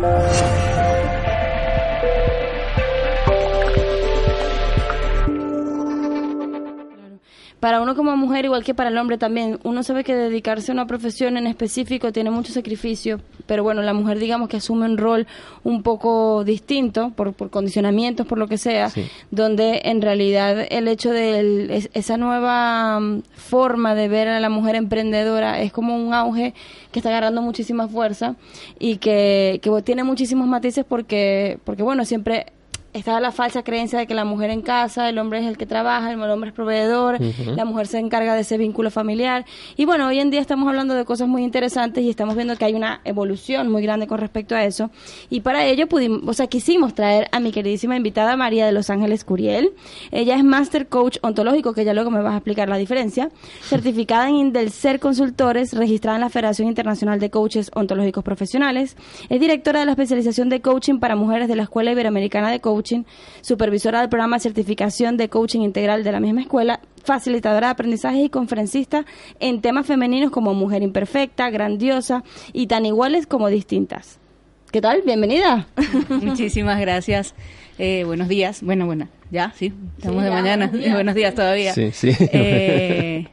Thank you. Para uno como mujer, igual que para el hombre también, uno sabe que dedicarse a una profesión en específico tiene mucho sacrificio, pero bueno, la mujer digamos que asume un rol un poco distinto por, por condicionamientos, por lo que sea, donde en realidad el hecho de esa nueva mm, forma de ver a la mujer emprendedora es como un auge que está agarrando muchísima fuerza y que, que tiene muchísimos matices porque, porque bueno, siempre estaba la falsa creencia de que la mujer en casa, el hombre es el que trabaja, el hombre es proveedor, la mujer se encarga de ese vínculo familiar. Y bueno, hoy en día estamos hablando de cosas muy interesantes y estamos viendo que hay una evolución muy grande con respecto a eso. Y para ello pudimos, o sea, quisimos traer a mi queridísima invitada María de Los Ángeles Curiel. Ella es Master Coach Ontológico, que ya luego me vas a explicar la diferencia, certificada en Indelcer Consultores, registrada en la Federación Internacional de Coaches Ontológicos Profesionales. Es directora de la especialización de coaching para mujeres de la Escuela Iberoamericana de Coaching supervisora del programa de certificación de coaching integral de la misma escuela, facilitadora de aprendizaje y conferencista en temas femeninos como mujer imperfecta, grandiosa y tan iguales como distintas. ¿Qué tal? Bienvenida. Muchísimas gracias. Eh, buenos días. Bueno, bueno, ya, sí, estamos de mañana. Buenos días. todavía. Sí, sí. Eh,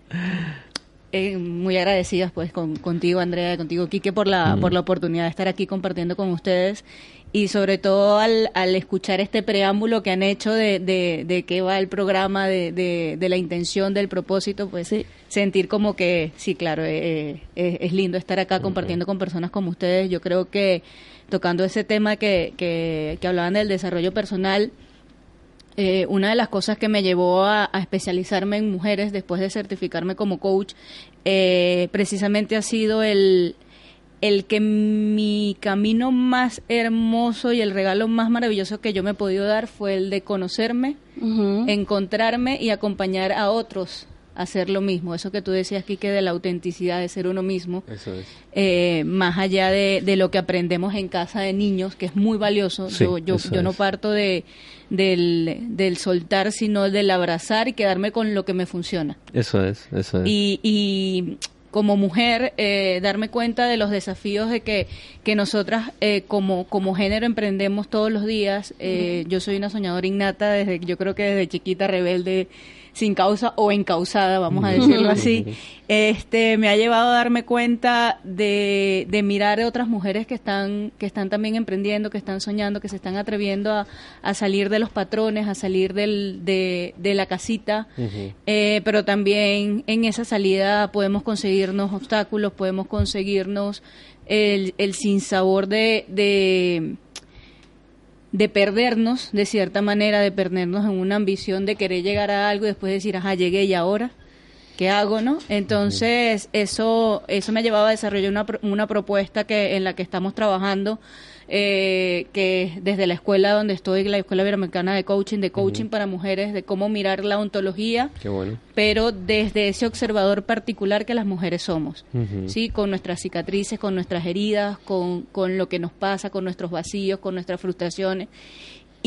eh, muy agradecidas pues contigo Andrea, contigo Quique por la, por la oportunidad de estar aquí compartiendo con ustedes y sobre todo al, al escuchar este preámbulo que han hecho de, de, qué va el programa, de, de, la intención, del propósito, pues sentir como que, sí, claro, eh, eh, es lindo estar acá compartiendo con personas como ustedes. Yo creo que tocando ese tema que, que, hablaban del desarrollo personal, eh, una de las cosas que me llevó a, a, especializarme en mujeres después de certificarme como coach, precisamente ha sido el el que mi camino más hermoso y el regalo más maravilloso que yo me he podido dar fue el de conocerme, encontrarme y acompañar a otros a hacer lo mismo. Eso que tú decías, Kike, de la autenticidad de ser uno mismo. Eso es. Eh, más allá de, de, lo que aprendemos en casa de niños, que es muy valioso. yo yo, yo no parto de, del, del soltar, sino del abrazar y quedarme con lo que me funciona. Eso es, eso es. Y, y como mujer eh, darme cuenta de los desafíos de que, que nosotras eh, como, como género emprendemos todos los días. Eh, yo soy una soñadora innata desde, yo creo que desde chiquita rebelde sin causa o encausada, vamos a decirlo así, este, me ha llevado a darme cuenta de, de mirar a otras mujeres que están, que están también emprendiendo, que están soñando, que se están atreviendo a, a salir de los patrones, a salir del, de, de la casita, eh, pero también en esa salida podemos conseguirnos obstáculos, podemos conseguirnos el, el sinsabor de, de de perdernos, de cierta manera, de perdernos en una ambición de querer llegar a algo y después decir, ajá, llegué y ahora, ¿qué hago, no? Entonces, eso, eso me ha llevado a desarrollar una, una propuesta que, en la que estamos trabajando eh, que desde la escuela donde estoy, la Escuela Iberoamericana de Coaching, de coaching para mujeres, de cómo mirar la ontología, pero desde ese observador particular que las mujeres somos, ¿sí? Con nuestras cicatrices, con nuestras heridas, con, con lo que nos pasa, con nuestros vacíos, con nuestras frustraciones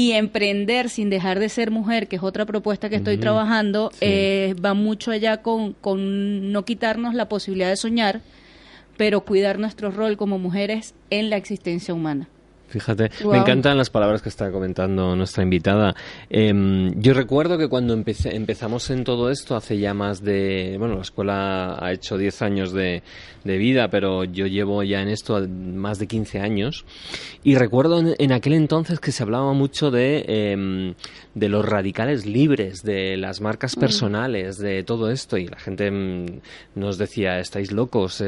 y emprender sin dejar de ser mujer, que es otra propuesta que estoy trabajando, eh, va mucho allá con, con no quitarnos la posibilidad de soñar, pero cuidar nuestro rol como mujeres en la existencia humana. Fíjate, me encantan las palabras que está comentando nuestra invitada. Em, yo recuerdo que cuando empezamos en todo esto, hace ya más de. Bueno, la escuela ha hecho 10 años de, vida, pero yo llevo ya en esto más de 15 años. Y recuerdo en, aquel entonces que se hablaba mucho de, em, de los radicales libres, de las marcas mm. personales, de todo esto. Y la gente em, nos decía, estáis locos,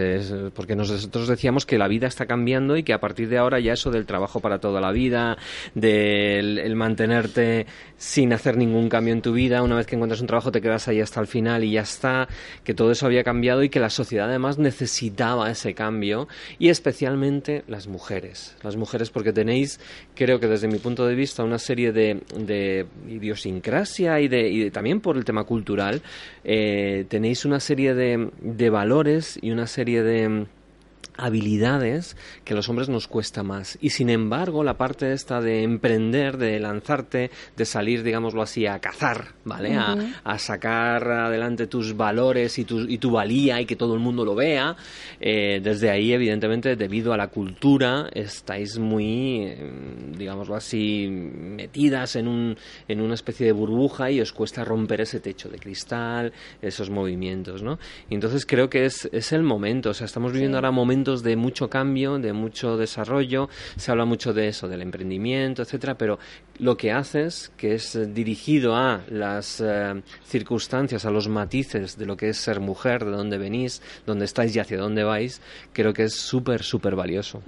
porque nosotros decíamos que la vida está cambiando y que a partir de ahora ya eso del trabajo para toda la vida, del el mantenerte sin hacer ningún cambio en tu vida, una vez que encuentras un trabajo te quedas ahí hasta el final y ya está, que todo eso había cambiado y que la sociedad además necesitaba ese cambio. Y especialmente las mujeres, las mujeres porque tenéis, creo que desde mi punto de vista, una serie de, de idiosincrasia y, de, y también por el tema cultural, eh, tenéis una serie de, de valores y una serie de habilidades que a los hombres nos cuesta más. Y sin embargo, la parte esta de emprender, de lanzarte, de salir, digámoslo así, a cazar, ¿vale? a, sacar adelante tus valores y tu, y tu valía y que todo el mundo lo vea, eh, desde ahí, evidentemente, debido a la cultura, estáis muy, em, digámoslo así, metidas en, un, en una especie de burbuja y os cuesta romper ese techo de cristal, esos movimientos, ¿no? Y entonces creo que es, es el momento, o sea, estamos viviendo ahora momentos de mucho cambio, de mucho desarrollo, se habla mucho de eso, del emprendimiento, etcétera, pero lo que haces, que es dirigido a las eh, circunstancias, a los matices de lo que es ser mujer, de dónde venís, dónde estáis y hacia dónde vais, creo que es súper, súper valioso.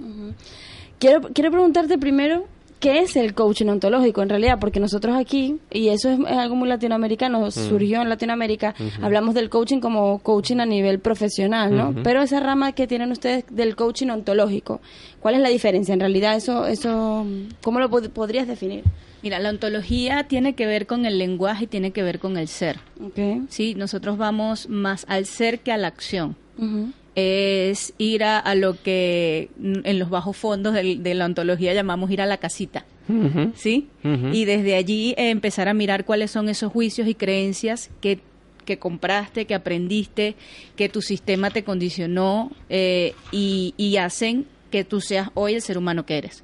quiero, quiero preguntarte primero ¿Qué es el coaching ontológico en realidad? Porque nosotros aquí, y eso es, algo muy latinoamericano, surgió en Latinoamérica, hablamos del coaching como coaching a nivel profesional, ¿no? Pero esa rama que tienen ustedes del coaching ontológico, ¿cuál es la diferencia? En realidad, eso, eso ¿cómo lo podrías definir? Mira, la ontología tiene que ver con el lenguaje y tiene que ver con el ser. Okay. Sí, nosotros vamos más al ser que a la acción es ir a, lo que en los bajos fondos de, la ontología llamamos ir a la casita. ¿Sí? Y desde allí eh, empezar a mirar cuáles son esos juicios y creencias que, que compraste, que aprendiste, que tu sistema te condicionó eh, y, y, hacen que tú seas hoy el ser humano que eres.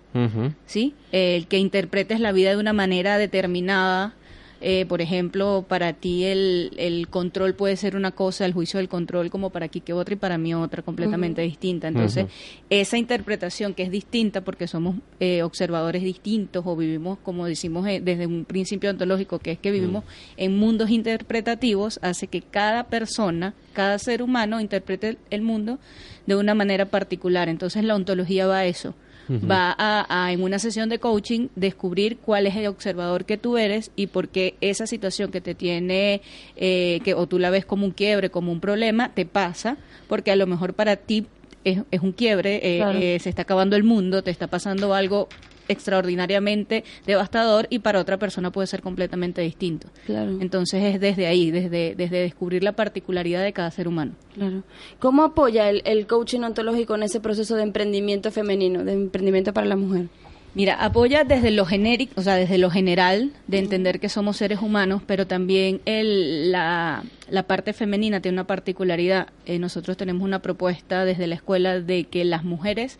¿Sí? El que interpretes la vida de una manera determinada eh, por ejemplo, para ti el, el, control puede ser una cosa, el juicio del control como para que otra y para mí otra completamente distinta. Entonces, esa interpretación que es distinta porque somos eh, observadores distintos o vivimos, como decimos eh, desde un principio ontológico, que es que vivimos en mundos interpretativos, hace que cada persona, cada ser humano interprete el mundo de una manera particular. Entonces, la ontología va a eso va a, en una sesión de coaching descubrir cuál es el observador que tú eres y por qué esa situación que te tiene, eh, que o tú la ves como un quiebre, como un problema, te pasa, porque a lo mejor para ti es, es un quiebre, eh, eh, se está acabando el mundo, te está pasando algo extraordinariamente devastador y para otra persona puede ser completamente distinto. Claro. Entonces es desde ahí, desde, desde descubrir la particularidad de cada ser humano. Claro. ¿Cómo apoya el, el coaching ontológico en ese proceso de emprendimiento femenino, de emprendimiento para la mujer? Mira, apoya desde lo genérico, o sea, desde lo general, de entender que somos seres humanos, pero también el, la, la parte femenina tiene una particularidad. Eh, nosotros tenemos una propuesta desde la escuela de que las mujeres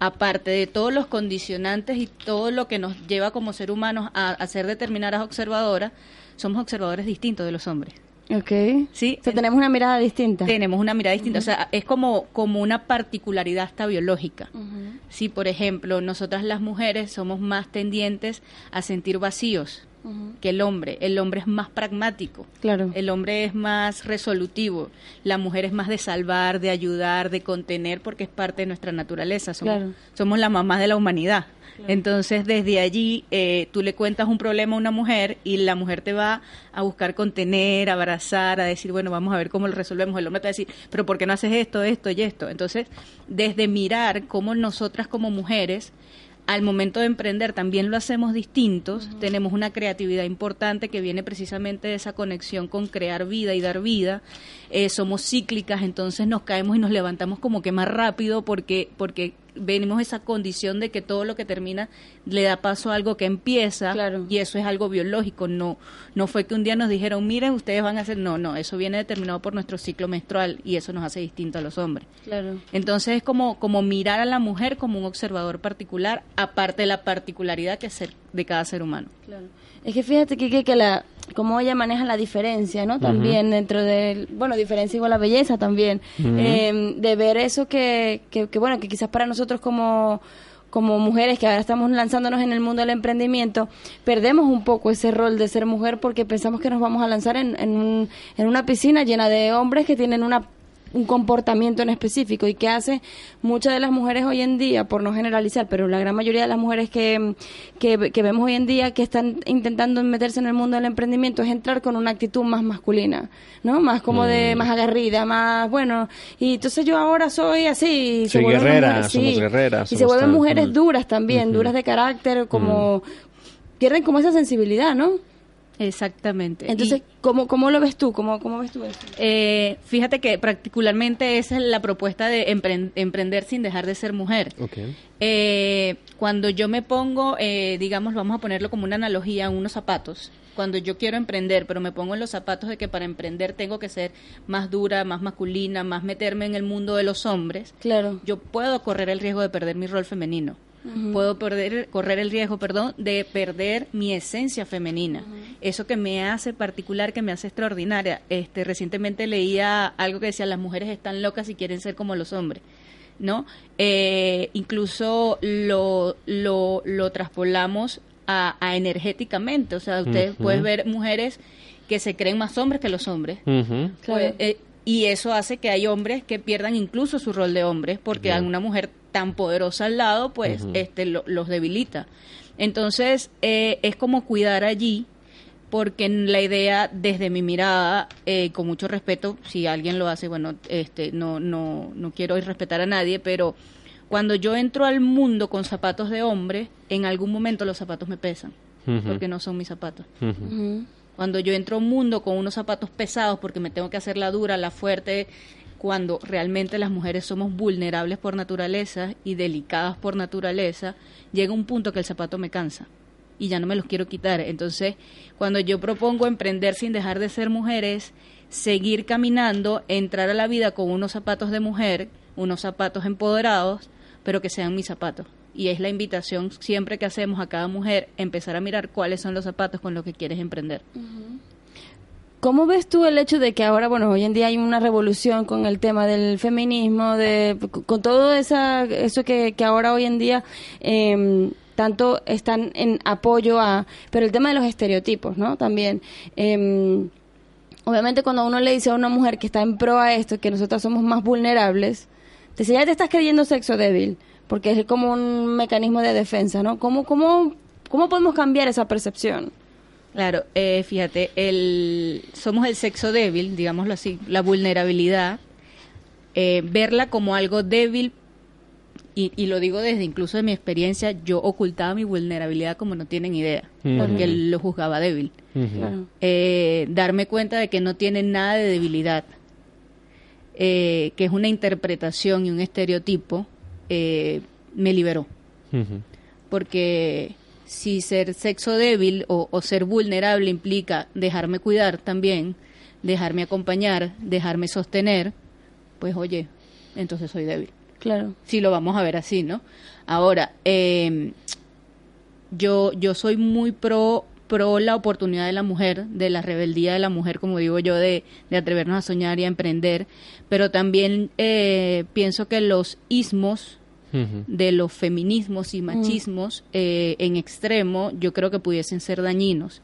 aparte de todos los condicionantes y todo lo que nos lleva como ser humanos a, ser determinadas observadoras, somos observadores distintos de los hombres. Ok. Sí. O sea, tenemos una mirada distinta. Tenemos una mirada distinta. O sea, es como, como una particularidad hasta biológica. Si, por ejemplo, nosotras las mujeres somos más tendientes a sentir vacíos que el hombre. El hombre es más pragmático. Claro. El hombre es más resolutivo. La mujer es más de salvar, de ayudar, de contener, porque es parte de nuestra naturaleza. Somos, somos la mamá de la humanidad. Entonces, desde allí, eh, tú le cuentas un problema a una mujer y la mujer te va a buscar contener, abrazar, a decir, bueno, vamos a ver cómo lo resolvemos. El hombre te va a decir, pero ¿por qué no haces esto, esto y esto? Entonces, desde mirar cómo nosotras como mujeres al momento de emprender también lo hacemos distintos, tenemos una creatividad importante que viene precisamente de esa conexión con crear vida y dar vida, eh, somos cíclicas, entonces nos caemos y nos levantamos como que más rápido porque, porque venimos esa condición de que todo lo que termina le da paso a algo que empieza y eso es algo biológico, no no fue que un día nos dijeron, miren, ustedes van a hacer, no, no, eso viene determinado por nuestro ciclo menstrual y eso nos hace distinto a los hombres. Claro. Entonces es como como mirar a la mujer como un observador particular, aparte de la particularidad que es de cada ser humano. Claro. Es que fíjate que, que la cómo ella maneja la diferencia, ¿no? También dentro del, bueno, diferencia igual a belleza también, em, de ver eso que, que, bueno, que quizás para nosotros como como mujeres que ahora estamos lanzándonos en el mundo del emprendimiento, perdemos un poco ese rol de ser mujer porque pensamos que nos vamos a lanzar en, en, en una piscina llena de hombres que tienen una un comportamiento en específico y que hace muchas de las mujeres hoy en día, por no generalizar, pero la gran mayoría de las mujeres que, que, vemos hoy en día que están intentando meterse en el mundo del emprendimiento es entrar con una actitud más masculina, ¿no? Más como de, mm. más agarrida, más, bueno, y entonces yo ahora soy así. Soy guerrera, somos guerreras. Y se vuelven mujeres duras también, duras de carácter, como, pierden como esa sensibilidad, ¿no? Exactamente. Entonces, ¿cómo, ¿cómo lo ves tú? ¿Cómo, cómo ves tú esto? Eh, fíjate que particularmente esa es la propuesta de emprender sin dejar de ser mujer. Eh, cuando yo me pongo, eh, digamos, vamos a ponerlo como una analogía, unos zapatos. Cuando yo quiero emprender, pero me pongo en los zapatos de que para emprender tengo que ser más dura, más masculina, más meterme en el mundo de los hombres. Claro. Yo puedo correr el riesgo de perder mi rol femenino puedo perder, correr el riesgo, perdón, de perder mi esencia femenina. Eso que me hace particular, que me hace extraordinaria. Este, recientemente leía algo que decía, las mujeres están locas y quieren ser como los hombres. ¿no? Eh, incluso lo, lo, lo traspolamos a, energéticamente. O sea, usted puede ver mujeres que se creen más hombres que los hombres. Pues, eh, y eso hace que hay hombres que pierdan incluso su rol de hombres porque a una mujer tan poderosa al lado, pues este los debilita. Entonces, eh, es como cuidar allí, porque la idea, desde mi mirada, eh, con mucho respeto, si alguien lo hace, bueno, este, no, no, no quiero irrespetar a nadie, pero cuando yo entro al mundo con zapatos de hombre, en algún momento los zapatos me pesan, porque no son mis zapatos. Cuando yo entro a un mundo con unos zapatos pesados, porque me tengo que hacer la dura, la fuerte, cuando realmente las mujeres somos vulnerables por naturaleza y delicadas por naturaleza, llega un punto que el zapato me cansa y ya no me los quiero quitar. Entonces, cuando yo propongo emprender sin dejar de ser mujeres, seguir caminando, entrar a la vida con unos zapatos de mujer, unos zapatos empoderados, pero que sean mis zapatos. Y es la invitación siempre que hacemos a cada mujer empezar a mirar cuáles son los zapatos con los que quieres emprender. ¿Cómo ves tú el hecho de que ahora, bueno, hoy en día hay una revolución con el tema del feminismo, de, con todo esa, eso que, que ahora hoy en día eh, tanto están en apoyo a, pero el tema de los estereotipos, ¿no? También. Eh, obviamente cuando uno le dice a una mujer que está en pro a esto, que nosotras somos más vulnerables, te dice, ya te estás creyendo sexo débil, porque es como un mecanismo de defensa, ¿no? ¿Cómo, cómo, cómo podemos cambiar esa percepción? Claro, eh, fíjate, el, somos el sexo débil, digámoslo así, la vulnerabilidad, eh, verla como algo débil, y, lo digo desde incluso de mi experiencia, yo ocultaba mi vulnerabilidad como no tienen idea, porque lo juzgaba débil. Eh, darme cuenta de que no tiene nada de debilidad, que es una interpretación y un estereotipo, me liberó. Porque si ser sexo débil o, ser vulnerable implica dejarme cuidar también, dejarme acompañar, dejarme sostener, pues oye, entonces soy débil. Claro. Si lo vamos a ver así, ¿no? Ahora, eh, yo, yo soy muy pro pro la oportunidad de la mujer, de la rebeldía de la mujer, como digo yo, de, de atrevernos a soñar y a emprender, pero también eh, pienso que los ismos de los feminismos y machismos eh, en extremo, yo creo que pudiesen ser dañinos.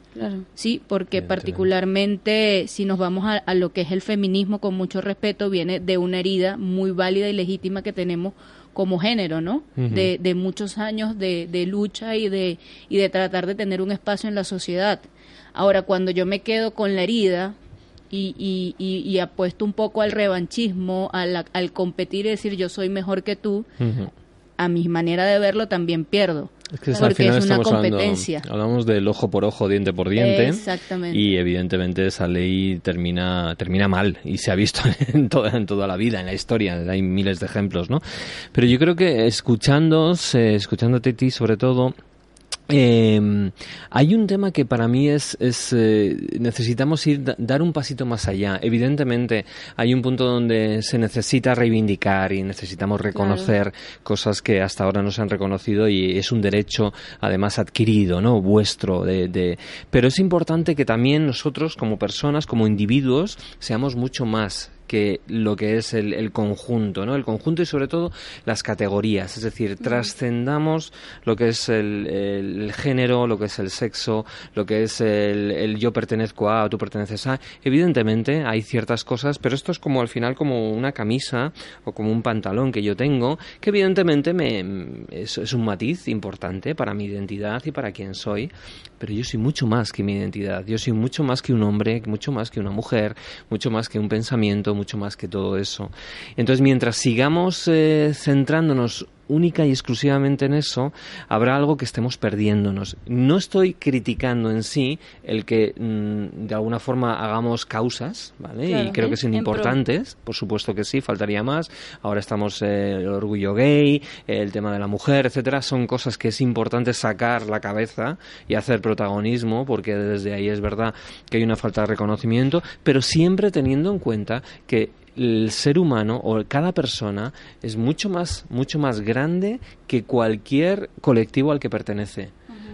Sí, porque particularmente si nos vamos a, lo que es el feminismo, con mucho respeto, viene de una herida muy válida y legítima que tenemos como género, ¿no? de, de, muchos años de, de, lucha y de, y de tratar de tener un espacio en la sociedad. Ahora, cuando yo me quedo con la herida, y, y, y, apuesto un poco al revanchismo, al, al competir y decir yo soy mejor que tú, a mi manera de verlo también pierdo. Es que porque es una competencia. hablamos del ojo por ojo, diente por diente. Exactamente. Y evidentemente esa ley termina, termina mal y se ha visto en toda, en toda la vida, en la historia. Hay miles de ejemplos, ¿no? Pero yo creo que escuchándos, escuchándote a ti sobre todo, eh, hay un tema que para mí es, es eh, necesitamos ir dar un pasito más allá. Evidentemente hay un punto donde se necesita reivindicar y necesitamos reconocer cosas que hasta ahora no se han reconocido y es un derecho además adquirido, no vuestro. De, de... Pero es importante que también nosotros como personas, como individuos, seamos mucho más que lo que es el, conjunto, ¿no? El conjunto y sobre todo las categorías, es decir, trascendamos lo que es el, género, lo que es el sexo, lo que es el, yo pertenezco a tú perteneces a. Evidentemente hay ciertas cosas, pero esto es como al final como una camisa o como un pantalón que yo tengo, que evidentemente me, es, es un matiz importante para mi identidad y para quién soy, pero yo soy mucho más que mi identidad, yo soy mucho más que un hombre, mucho más que una mujer, mucho más que un pensamiento, mucho más que todo eso. Entonces, mientras sigamos eh, centrándonos única y exclusivamente en eso, habrá algo que estemos perdiéndonos. No estoy criticando en sí el que mm, de alguna forma hagamos causas, ¿vale? y creo que son importantes, por supuesto que sí, faltaría más. Ahora estamos eh, el orgullo gay, el tema de la mujer, etcétera, son cosas que es importante sacar la cabeza y hacer protagonismo, porque desde ahí es verdad que hay una falta de reconocimiento, pero siempre teniendo en cuenta que el ser humano o cada persona es mucho más, mucho más grande que cualquier colectivo al que pertenece.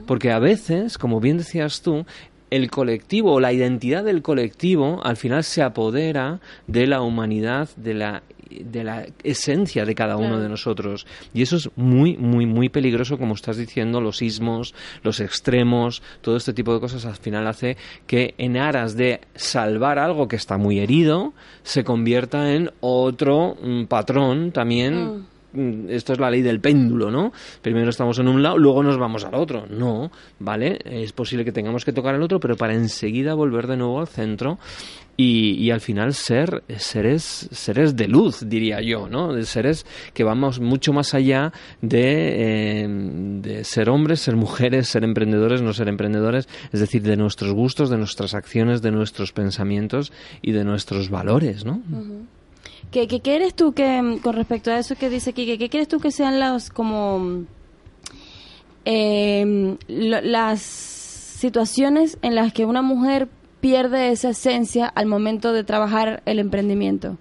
Porque a veces, como bien decías tú, el colectivo o la identidad del colectivo al final se apodera de la humanidad, de la de la esencia de cada uno de nosotros. Y eso es muy, muy, muy peligroso, como estás diciendo, los sismos, los extremos, todo este tipo de cosas al final hace que en aras de salvar algo que está muy herido, se convierta en otro mm, patrón también. Mm. Mm, esto es la ley del péndulo, ¿no? Primero estamos en un lado, luego nos vamos al otro. No, ¿vale? Es posible que tengamos que tocar el otro, pero para enseguida volver de nuevo al centro y, al final ser seres seres de luz diría yo no seres que vamos mucho más allá eh, de, ser hombres ser mujeres ser emprendedores no ser emprendedores es decir de nuestros gustos de nuestras acciones de nuestros pensamientos y de nuestros valores no ¿Qué, ¿Qué, quieres tú que con respecto a eso que dice aquí qué quieres tú que sean las como eh, las situaciones en las que una mujer pierde esa esencia al momento de trabajar el emprendimiento?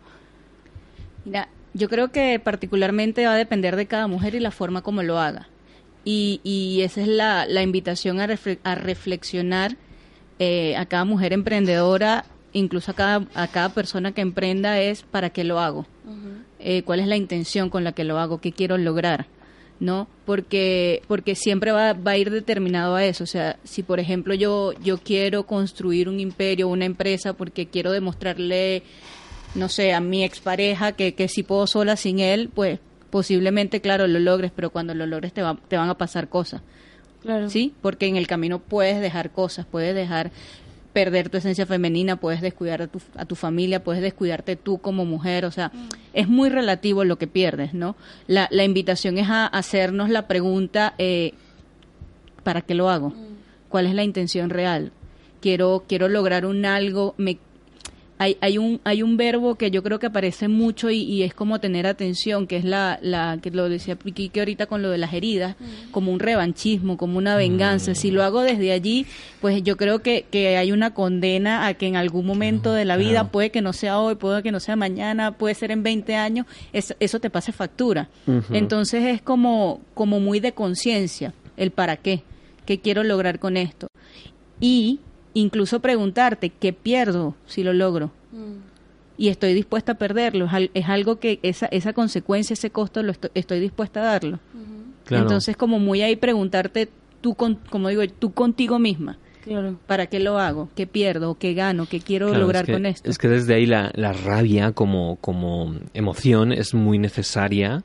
Mira, yo creo que particularmente va a depender de cada mujer y la forma como lo haga. Y, y esa es la, la invitación a, a reflexionar eh, a cada mujer emprendedora, incluso a cada, a cada persona que emprenda, es para qué lo hago, eh, cuál es la intención con la que lo hago, qué quiero lograr. ¿no? Porque, porque siempre va, va, a ir determinado a eso. O sea, si por ejemplo yo, yo quiero construir un imperio, una empresa, porque quiero demostrarle, no sé, a mi expareja que, que si puedo sola sin él, pues posiblemente, claro, lo logres, pero cuando lo logres te, va, te van a pasar cosas. Claro. ¿Sí? Porque en el camino puedes dejar cosas, puedes dejar perder tu esencia femenina, puedes descuidar a tu, a tu familia, puedes descuidarte tú como mujer, o sea, mm. es muy relativo lo que pierdes, ¿no? La, la invitación es a hacernos la pregunta, eh, ¿para qué lo hago? Mm. ¿Cuál es la intención real? Quiero, quiero lograr un algo, me hay, hay, un, hay un verbo que yo creo que aparece mucho y, es como tener atención, que es la, la que lo decía que ahorita con lo de las heridas, mm. como un revanchismo, como una venganza. Si lo hago desde allí, pues yo creo que, que hay una condena a que en algún momento de la vida, puede que no sea hoy, puede que no sea mañana, puede ser en 20 años, eso te pase factura. Entonces es como, como muy de conciencia, el para qué, qué quiero lograr con esto. Y incluso preguntarte qué pierdo si lo logro. Mm. Y estoy dispuesta a perderlo. Es, algo que esa, esa consecuencia, ese costo, lo estoy, dispuesta a darlo. Entonces, como muy ahí preguntarte tú, con, como digo, tú contigo misma. Claro. ¿Para qué lo hago? ¿Qué pierdo? ¿Qué gano? ¿Qué quiero lograr con esto? Es que desde ahí la, la rabia como, como emoción es muy necesaria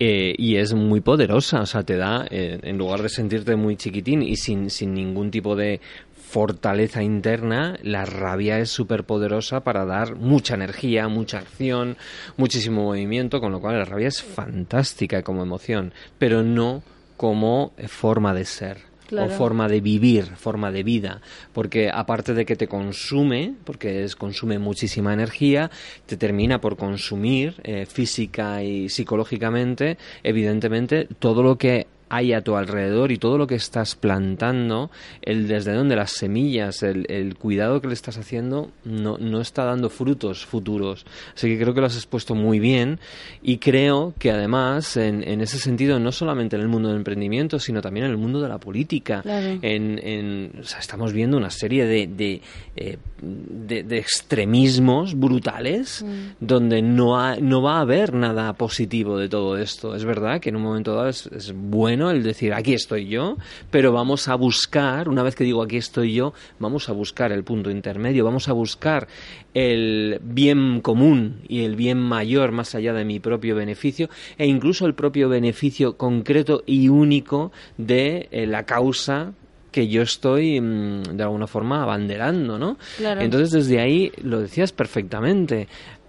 eh, y es muy poderosa. O sea, te da, eh, en lugar de sentirte muy chiquitín y sin, sin ningún tipo de fortaleza interna, la rabia es súper poderosa para dar mucha energía, mucha acción, muchísimo movimiento, con lo cual la rabia es fantástica como emoción, pero no como forma de ser. o forma de vivir, forma de vida, porque aparte de que te consume, porque es, consume muchísima energía, te termina por consumir eh, física y psicológicamente, evidentemente, todo lo que hay a tu alrededor y todo lo que estás plantando, el desde donde las semillas, el, el, cuidado que le estás haciendo, no, no está dando frutos futuros. Así que creo que lo has expuesto muy bien y creo que además, en, en ese sentido, no solamente en el mundo del emprendimiento, sino también en el mundo de la política, en, en o sea, estamos viendo una serie de, de, eh, de, extremismos brutales mm. donde no, no va a haber nada positivo de todo esto. Es verdad que en un momento dado es, es bueno el decir, aquí estoy yo, pero vamos a buscar, una vez que digo aquí estoy yo, vamos a buscar el punto intermedio, vamos a buscar el bien común y el bien mayor más allá de mi propio beneficio e incluso el propio beneficio concreto y único de eh, la causa que yo estoy mm, de alguna forma abanderando, ¿no? Entonces desde ahí lo decías perfectamente.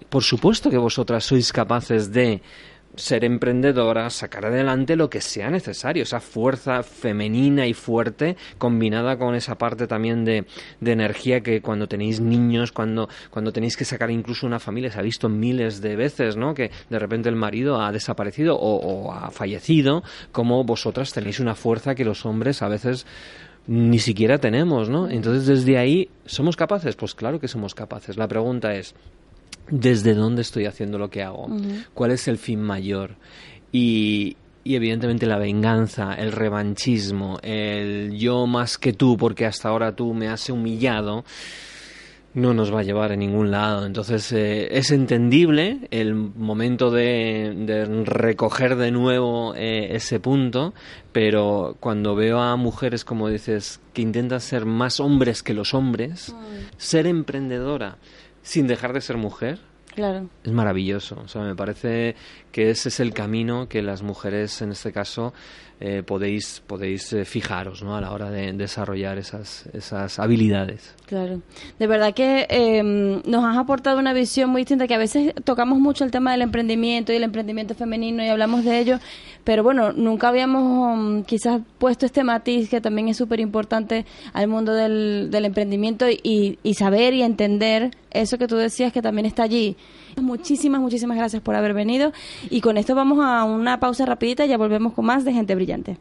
Por supuesto que vosotras sois capaces de ser emprendedora, sacar adelante lo que sea necesario, esa fuerza femenina y fuerte combinada con esa parte también de, de energía que cuando tenéis niños, cuando, cuando tenéis que sacar incluso una familia, se ha visto miles de veces, ¿no? Que de repente el marido ha desaparecido o, o ha fallecido, como vosotras tenéis una fuerza que los hombres a veces ni siquiera tenemos, ¿no? Entonces desde ahí, ¿somos capaces? Pues claro que somos capaces. La pregunta es, desde dónde estoy haciendo lo que hago, cuál es el fin mayor. Y, y evidentemente la venganza, el revanchismo, el yo más que tú porque hasta ahora tú me has humillado, no nos va a llevar a ningún lado. Entonces eh, es entendible el momento de, de recoger de nuevo eh, ese punto, pero cuando veo a mujeres, como dices, que intentan ser más hombres que los hombres, ser emprendedora, sin dejar de ser mujer. Claro. Es maravilloso. O sea, me parece que ese es el camino que las mujeres, en este caso, eh, podéis, podéis eh, fijaros ¿no? a la hora de desarrollar esas, esas habilidades. Claro. De verdad que eh, nos has aportado una visión muy distinta, que a veces tocamos mucho el tema del emprendimiento y el emprendimiento femenino y hablamos de ello, pero bueno, nunca habíamos um, quizás puesto este matiz que también es súper importante al mundo del, del emprendimiento y, y saber y entender eso que tú decías que también está allí. Muchísimas, muchísimas gracias por haber venido y con esto vamos a una pausa rapidita y ya volvemos con más de Gente Brillante.